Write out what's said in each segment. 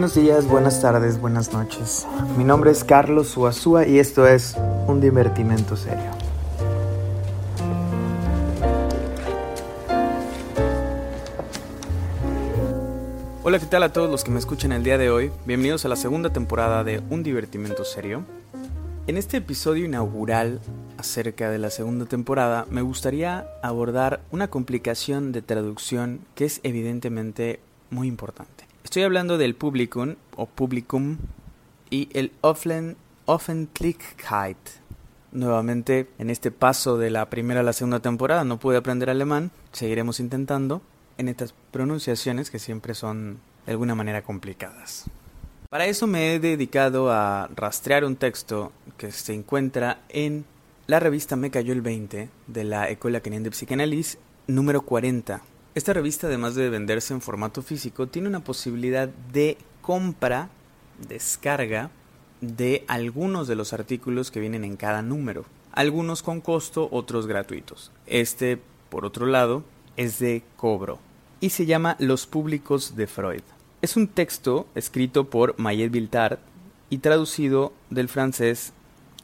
Buenos días, buenas tardes, buenas noches. Mi nombre es Carlos Suazúa y esto es Un Divertimento Serio. Hola, ¿qué tal a todos los que me escuchan el día de hoy? Bienvenidos a la segunda temporada de Un Divertimento Serio. En este episodio inaugural acerca de la segunda temporada, me gustaría abordar una complicación de traducción que es evidentemente muy importante. Estoy hablando del Publikum o Publicum y el Offentlichkeit. Nuevamente, en este paso de la primera a la segunda temporada no pude aprender alemán, seguiremos intentando en estas pronunciaciones que siempre son de alguna manera complicadas. Para eso me he dedicado a rastrear un texto que se encuentra en la revista Me cayó el 20 de la Escuela Canadienne de Psicanálisis número 40 esta revista, además de venderse en formato físico, tiene una posibilidad de compra, descarga de algunos de los artículos que vienen en cada número. Algunos con costo, otros gratuitos. Este, por otro lado, es de cobro y se llama Los públicos de Freud. Es un texto escrito por Mayet Viltard y traducido del francés,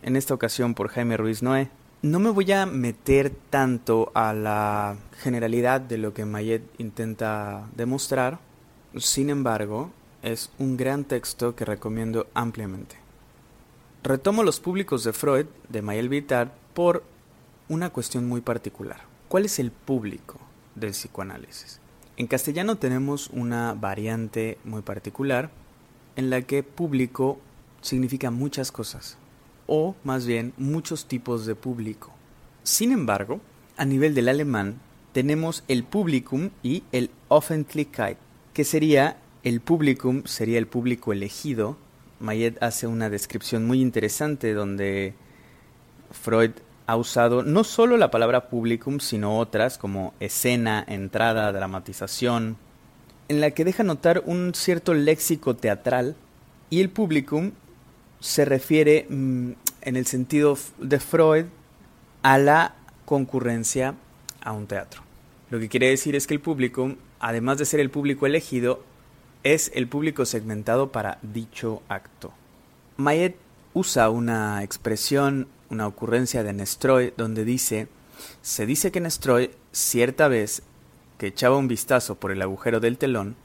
en esta ocasión por Jaime Ruiz Noé. No me voy a meter tanto a la generalidad de lo que Mayet intenta demostrar, sin embargo, es un gran texto que recomiendo ampliamente. Retomo los públicos de Freud, de Mayel Vittard, por una cuestión muy particular. ¿Cuál es el público del psicoanálisis? En castellano tenemos una variante muy particular en la que público significa muchas cosas o más bien muchos tipos de público. Sin embargo, a nivel del alemán tenemos el Publikum y el Offentlichkeit, que sería el Publikum sería el público elegido. Mayet hace una descripción muy interesante donde Freud ha usado no solo la palabra publicum, sino otras como escena, entrada, dramatización, en la que deja notar un cierto léxico teatral y el publicum se refiere mm, en el sentido de Freud a la concurrencia a un teatro. Lo que quiere decir es que el público, además de ser el público elegido, es el público segmentado para dicho acto. Mayet usa una expresión, una ocurrencia de Nestroy, donde dice, se dice que Nestroy cierta vez que echaba un vistazo por el agujero del telón,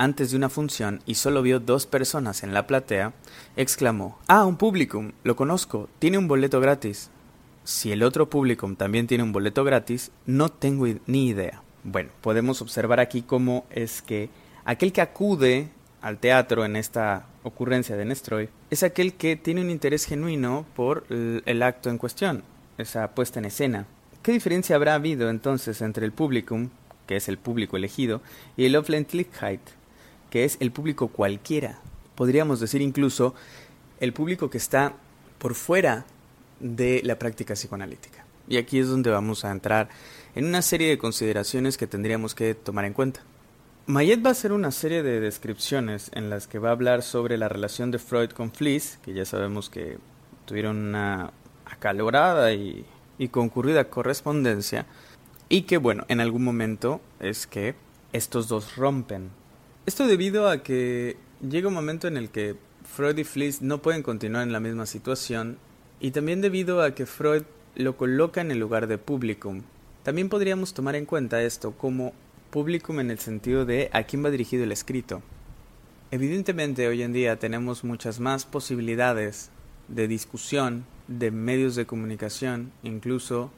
antes de una función y solo vio dos personas en la platea, exclamó Ah, un publicum, lo conozco, tiene un boleto gratis. Si el otro publicum también tiene un boleto gratis, no tengo ni idea. Bueno, podemos observar aquí cómo es que aquel que acude al teatro en esta ocurrencia de Nestroy es aquel que tiene un interés genuino por el acto en cuestión, esa puesta en escena. ¿Qué diferencia habrá habido entonces entre el publicum, que es el público elegido, y el Offentlichkeit, que es el público cualquiera. Podríamos decir incluso el público que está por fuera de la práctica psicoanalítica. Y aquí es donde vamos a entrar en una serie de consideraciones que tendríamos que tomar en cuenta. Mayet va a hacer una serie de descripciones en las que va a hablar sobre la relación de Freud con Fliess, que ya sabemos que tuvieron una acalorada y, y concurrida correspondencia, y que bueno, en algún momento es que estos dos rompen esto debido a que llega un momento en el que Freud y Fliess no pueden continuar en la misma situación y también debido a que Freud lo coloca en el lugar de publicum. También podríamos tomar en cuenta esto como publicum en el sentido de a quién va dirigido el escrito. Evidentemente hoy en día tenemos muchas más posibilidades de discusión, de medios de comunicación, incluso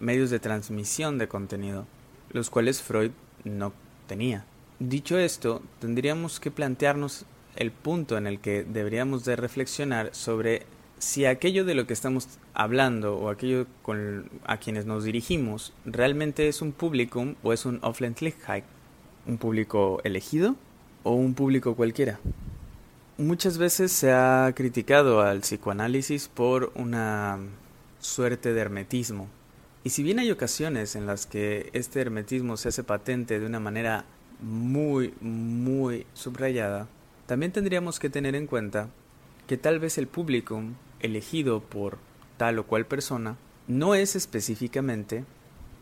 medios de transmisión de contenido, los cuales Freud no tenía. Dicho esto, tendríamos que plantearnos el punto en el que deberíamos de reflexionar sobre si aquello de lo que estamos hablando o aquello con, a quienes nos dirigimos realmente es un publicum o es un Offentlichkeit, un público elegido o un público cualquiera. Muchas veces se ha criticado al psicoanálisis por una suerte de hermetismo. Y si bien hay ocasiones en las que este hermetismo se hace patente de una manera muy, muy subrayada, también tendríamos que tener en cuenta que tal vez el público elegido por tal o cual persona no es específicamente,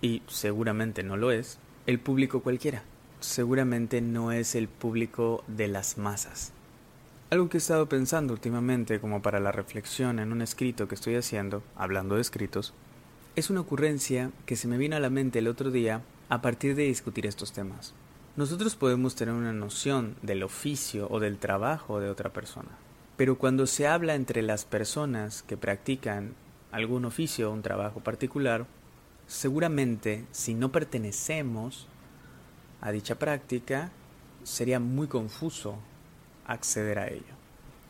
y seguramente no lo es, el público cualquiera. Seguramente no es el público de las masas. Algo que he estado pensando últimamente como para la reflexión en un escrito que estoy haciendo, hablando de escritos, es una ocurrencia que se me vino a la mente el otro día a partir de discutir estos temas. Nosotros podemos tener una noción del oficio o del trabajo de otra persona, pero cuando se habla entre las personas que practican algún oficio o un trabajo particular, seguramente si no pertenecemos a dicha práctica, sería muy confuso acceder a ello.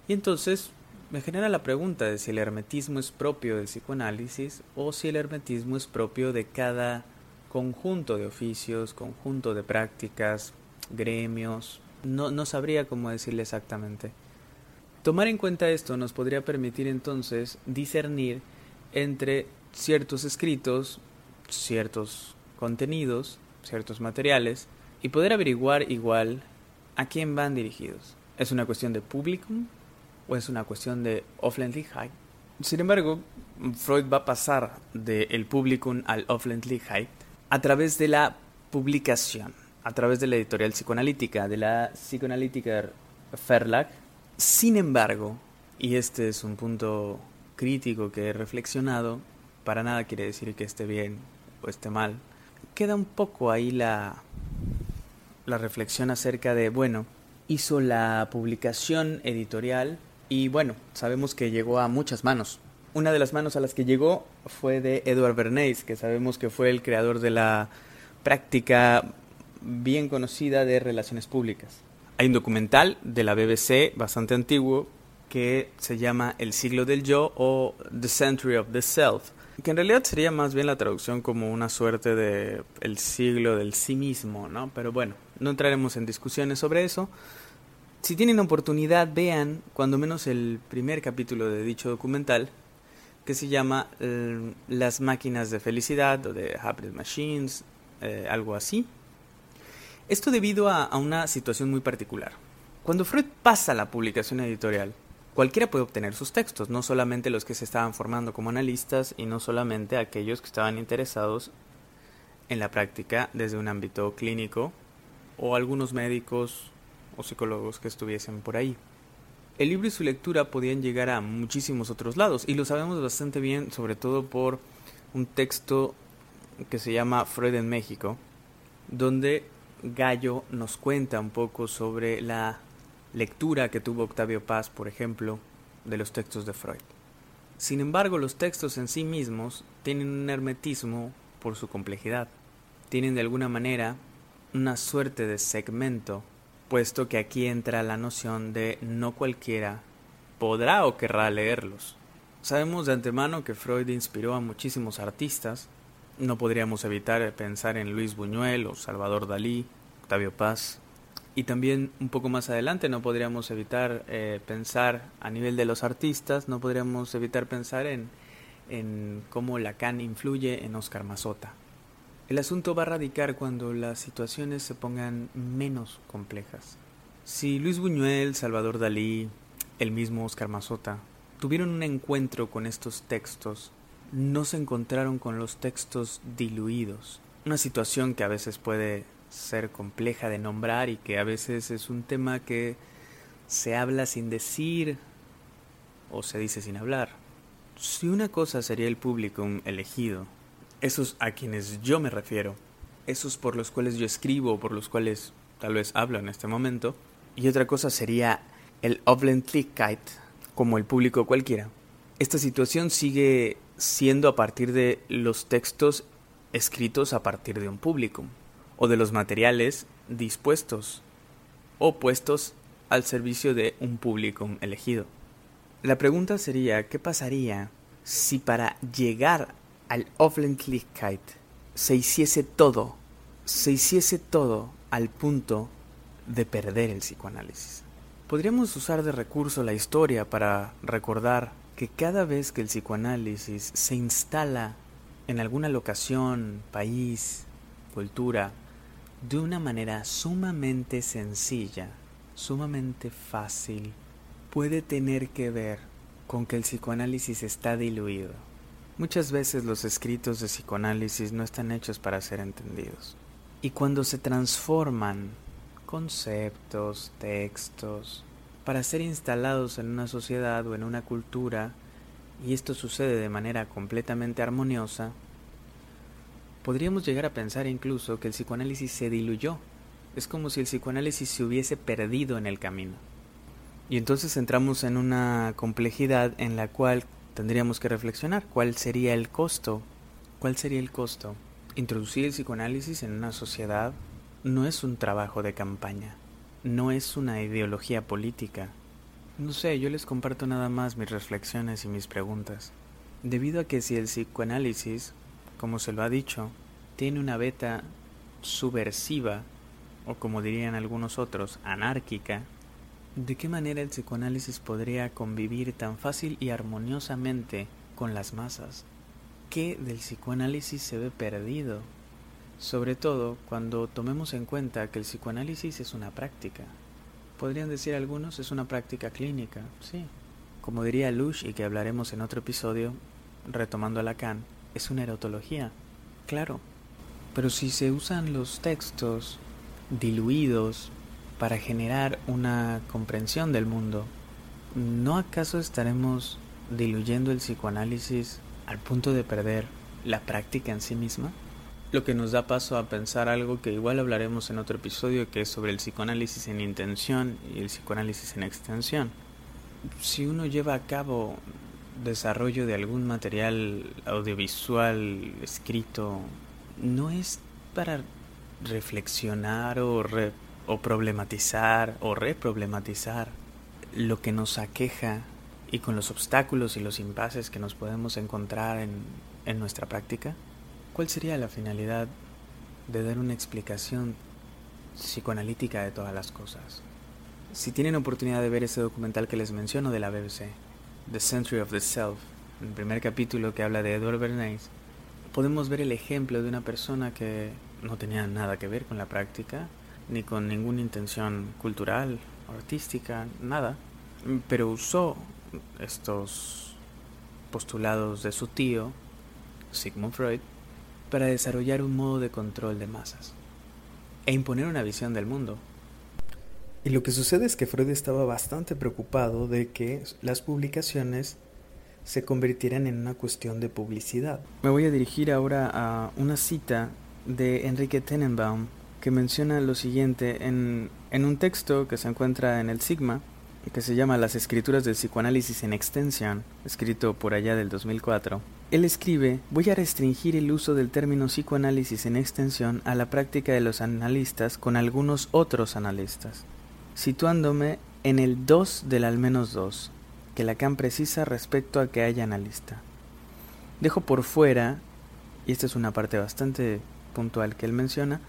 Y entonces me genera la pregunta de si el hermetismo es propio del psicoanálisis o si el hermetismo es propio de cada conjunto de oficios, conjunto de prácticas, gremios. No, no sabría cómo decirle exactamente. Tomar en cuenta esto nos podría permitir entonces discernir entre ciertos escritos, ciertos contenidos, ciertos materiales, y poder averiguar igual a quién van dirigidos. ¿Es una cuestión de publicum o es una cuestión de Offentlichkeit? Sin embargo, Freud va a pasar del publicum al Offentlichkeit a través de la publicación, a través de la editorial psicoanalítica, de la Psychoanalytiker Verlag. Sin embargo, y este es un punto crítico que he reflexionado, para nada quiere decir que esté bien o esté mal, queda un poco ahí la, la reflexión acerca de, bueno, hizo la publicación editorial y bueno, sabemos que llegó a muchas manos. Una de las manos a las que llegó fue de Edward Bernays, que sabemos que fue el creador de la práctica bien conocida de relaciones públicas. Hay un documental de la BBC bastante antiguo que se llama El siglo del yo o The Century of the Self, que en realidad sería más bien la traducción como una suerte de el siglo del sí mismo, ¿no? Pero bueno, no entraremos en discusiones sobre eso. Si tienen oportunidad, vean cuando menos el primer capítulo de dicho documental, que se llama eh, Las máquinas de felicidad o de Happy Machines, eh, algo así. Esto debido a, a una situación muy particular. Cuando Freud pasa la publicación editorial, cualquiera puede obtener sus textos, no solamente los que se estaban formando como analistas y no solamente aquellos que estaban interesados en la práctica desde un ámbito clínico o algunos médicos o psicólogos que estuviesen por ahí. El libro y su lectura podían llegar a muchísimos otros lados y lo sabemos bastante bien sobre todo por un texto que se llama Freud en México, donde Gallo nos cuenta un poco sobre la lectura que tuvo Octavio Paz, por ejemplo, de los textos de Freud. Sin embargo, los textos en sí mismos tienen un hermetismo por su complejidad. Tienen de alguna manera una suerte de segmento, puesto que aquí entra la noción de no cualquiera podrá o querrá leerlos. Sabemos de antemano que Freud inspiró a muchísimos artistas, no podríamos evitar pensar en Luis Buñuel o Salvador Dalí, Octavio Paz, y también un poco más adelante no podríamos evitar eh, pensar a nivel de los artistas, no podríamos evitar pensar en, en cómo Lacan influye en Oscar Mazota. El asunto va a radicar cuando las situaciones se pongan menos complejas. Si Luis Buñuel, Salvador Dalí, el mismo Oscar Mazota, tuvieron un encuentro con estos textos, no se encontraron con los textos diluidos, una situación que a veces puede ser compleja de nombrar y que a veces es un tema que se habla sin decir o se dice sin hablar. Si una cosa sería el público elegido, esos a quienes yo me refiero, esos por los cuales yo escribo, por los cuales tal vez hablo en este momento, y otra cosa sería el Offentlichkeit, como el público cualquiera. Esta situación sigue siendo a partir de los textos escritos a partir de un público o de los materiales dispuestos o puestos al servicio de un público elegido. La pregunta sería, ¿qué pasaría si para llegar al Offentlichkeit se hiciese todo, se hiciese todo al punto de perder el psicoanálisis? Podríamos usar de recurso la historia para recordar que cada vez que el psicoanálisis se instala en alguna locación, país, cultura, de una manera sumamente sencilla, sumamente fácil, puede tener que ver con que el psicoanálisis está diluido. Muchas veces los escritos de psicoanálisis no están hechos para ser entendidos. Y cuando se transforman conceptos, textos, para ser instalados en una sociedad o en una cultura, y esto sucede de manera completamente armoniosa, podríamos llegar a pensar incluso que el psicoanálisis se diluyó. Es como si el psicoanálisis se hubiese perdido en el camino. Y entonces entramos en una complejidad en la cual tendríamos que reflexionar cuál sería el costo. ¿Cuál sería el costo? Introducir el psicoanálisis en una sociedad no es un trabajo de campaña, no es una ideología política. No sé, yo les comparto nada más mis reflexiones y mis preguntas. Debido a que si el psicoanálisis, como se lo ha dicho, tiene una beta subversiva, o como dirían algunos otros, anárquica, ¿De qué manera el psicoanálisis podría convivir tan fácil y armoniosamente con las masas? ¿Qué del psicoanálisis se ve perdido? Sobre todo cuando tomemos en cuenta que el psicoanálisis es una práctica. Podrían decir algunos es una práctica clínica, sí. Como diría Lush y que hablaremos en otro episodio, retomando a Lacan, es una erotología, claro. Pero si se usan los textos diluidos para generar una comprensión del mundo, ¿no acaso estaremos diluyendo el psicoanálisis al punto de perder la práctica en sí misma? Lo que nos da paso a pensar algo que igual hablaremos en otro episodio, que es sobre el psicoanálisis en intención y el psicoanálisis en extensión. Si uno lleva a cabo desarrollo de algún material audiovisual escrito, no es para reflexionar o re o problematizar o reproblematizar lo que nos aqueja y con los obstáculos y los impases que nos podemos encontrar en, en nuestra práctica? ¿Cuál sería la finalidad de dar una explicación psicoanalítica de todas las cosas? Si tienen oportunidad de ver ese documental que les menciono de la BBC, The Century of the Self, el primer capítulo que habla de Edward Bernays, podemos ver el ejemplo de una persona que no tenía nada que ver con la práctica, ni con ninguna intención cultural, artística, nada, pero usó estos postulados de su tío, Sigmund Freud, para desarrollar un modo de control de masas e imponer una visión del mundo. Y lo que sucede es que Freud estaba bastante preocupado de que las publicaciones se convirtieran en una cuestión de publicidad. Me voy a dirigir ahora a una cita de Enrique Tenenbaum que menciona lo siguiente en, en un texto que se encuentra en el Sigma, que se llama Las escrituras del psicoanálisis en extensión, escrito por allá del 2004. Él escribe, voy a restringir el uso del término psicoanálisis en extensión a la práctica de los analistas con algunos otros analistas, situándome en el 2 del al menos 2, que Lacan precisa respecto a que haya analista. Dejo por fuera, y esta es una parte bastante puntual que él menciona,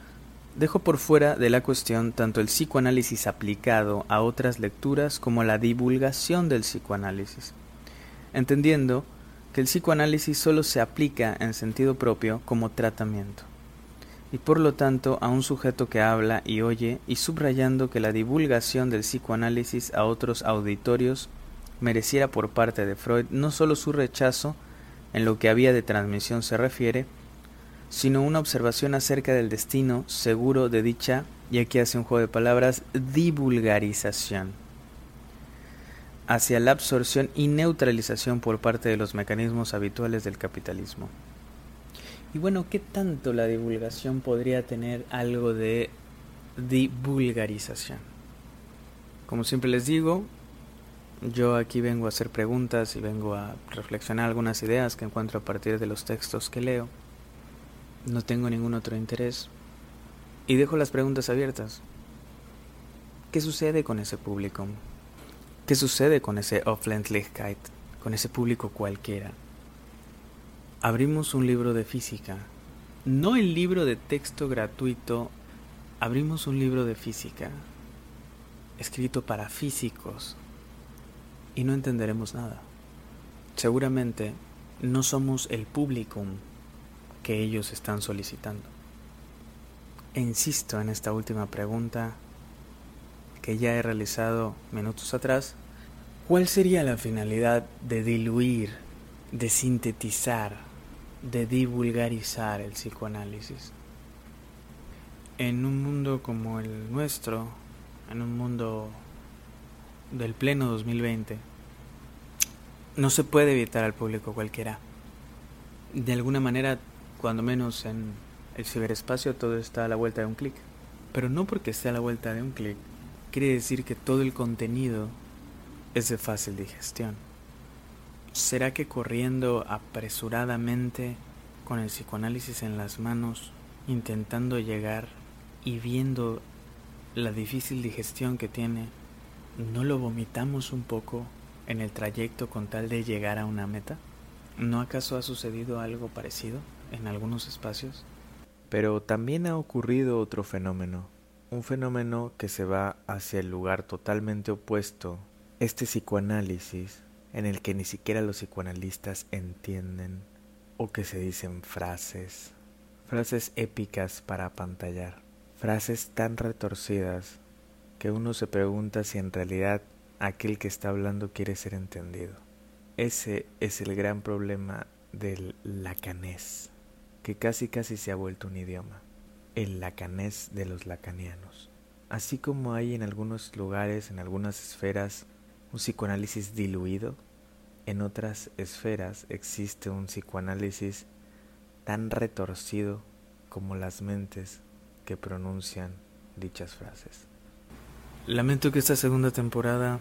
Dejo por fuera de la cuestión tanto el psicoanálisis aplicado a otras lecturas como la divulgación del psicoanálisis, entendiendo que el psicoanálisis solo se aplica en sentido propio como tratamiento, y por lo tanto a un sujeto que habla y oye, y subrayando que la divulgación del psicoanálisis a otros auditorios mereciera por parte de Freud no solo su rechazo en lo que había de transmisión se refiere, sino una observación acerca del destino seguro de dicha, y aquí hace un juego de palabras, divulgarización, hacia la absorción y neutralización por parte de los mecanismos habituales del capitalismo. Y bueno, ¿qué tanto la divulgación podría tener algo de divulgarización? Como siempre les digo, yo aquí vengo a hacer preguntas y vengo a reflexionar algunas ideas que encuentro a partir de los textos que leo. No tengo ningún otro interés. Y dejo las preguntas abiertas. ¿Qué sucede con ese público? ¿Qué sucede con ese Offlandlichkeit, con ese público cualquiera? Abrimos un libro de física, no el libro de texto gratuito, abrimos un libro de física, escrito para físicos, y no entenderemos nada. Seguramente no somos el público que ellos están solicitando. E insisto en esta última pregunta que ya he realizado minutos atrás. ¿Cuál sería la finalidad de diluir, de sintetizar, de divulgarizar el psicoanálisis? En un mundo como el nuestro, en un mundo del pleno 2020, no se puede evitar al público cualquiera. De alguna manera, cuando menos en el ciberespacio, todo está a la vuelta de un clic. Pero no porque esté a la vuelta de un clic, quiere decir que todo el contenido es de fácil digestión. ¿Será que corriendo apresuradamente con el psicoanálisis en las manos, intentando llegar y viendo la difícil digestión que tiene, no lo vomitamos un poco en el trayecto con tal de llegar a una meta? ¿No acaso ha sucedido algo parecido en algunos espacios? Pero también ha ocurrido otro fenómeno, un fenómeno que se va hacia el lugar totalmente opuesto, este psicoanálisis en el que ni siquiera los psicoanalistas entienden o que se dicen frases, frases épicas para apantallar, frases tan retorcidas que uno se pregunta si en realidad aquel que está hablando quiere ser entendido. Ese es el gran problema del lacanés, que casi casi se ha vuelto un idioma, el lacanés de los lacanianos. Así como hay en algunos lugares, en algunas esferas, un psicoanálisis diluido, en otras esferas existe un psicoanálisis tan retorcido como las mentes que pronuncian dichas frases. Lamento que esta segunda temporada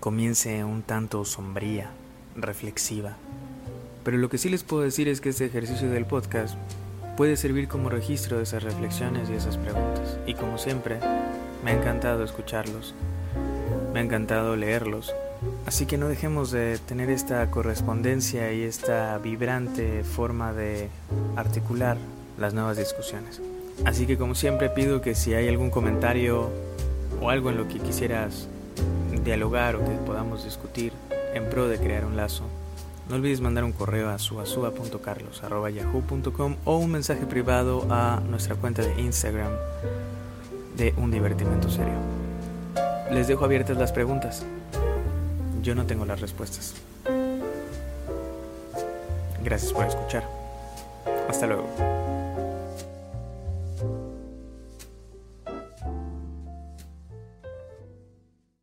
comience un tanto sombría, reflexiva, pero lo que sí les puedo decir es que este ejercicio del podcast puede servir como registro de esas reflexiones y esas preguntas. Y como siempre, me ha encantado escucharlos, me ha encantado leerlos, así que no dejemos de tener esta correspondencia y esta vibrante forma de articular las nuevas discusiones. Así que como siempre pido que si hay algún comentario o algo en lo que quisieras dialogar o que podamos discutir en pro de crear un lazo, no olvides mandar un correo a suasua.carlos.yahoo.com o un mensaje privado a nuestra cuenta de Instagram de Un Divertimento Serio. Les dejo abiertas las preguntas. Yo no tengo las respuestas. Gracias por escuchar. Hasta luego.